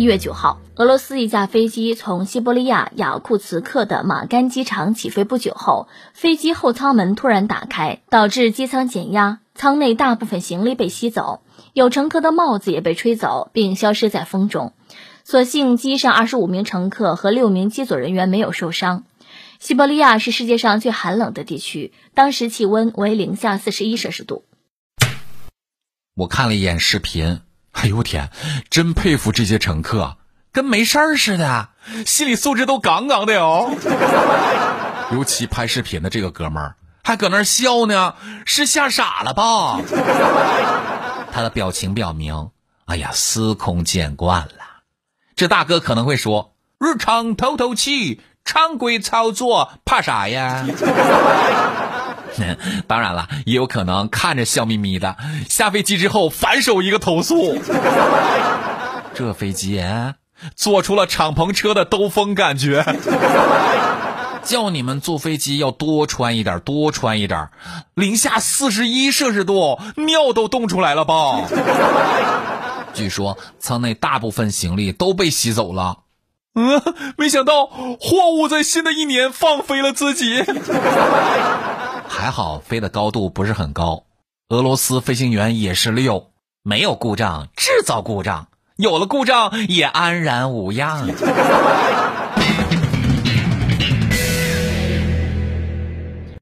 一月九号，俄罗斯一架飞机从西伯利亚雅库茨克的马干机场起飞不久后，飞机后舱门突然打开，导致机舱减压，舱内大部分行李被吸走，有乘客的帽子也被吹走，并消失在风中。所幸机上二十五名乘客和六名机组人员没有受伤。西伯利亚是世界上最寒冷的地区，当时气温为零下四十一摄氏度。我看了一眼视频。哎呦天，真佩服这些乘客，跟没事儿似的，心理素质都杠杠的哟。尤其拍视频的这个哥们儿，还搁那儿笑呢，是吓傻了吧？他的表情表明，哎呀，司空见惯了。这大哥可能会说：“日常透透气，常规操作，怕啥呀？” 当然了，也有可能看着笑眯眯的，下飞机之后反手一个投诉。这飞机做出了敞篷车的兜风感觉，叫你们坐飞机要多穿一点，多穿一点。零下四十一摄氏度，尿都冻出来了吧？据说舱内大部分行李都被吸走了。嗯，没想到货物在新的一年放飞了自己。还好飞的高度不是很高，俄罗斯飞行员也是六，没有故障制造故障，有了故障也安然无恙。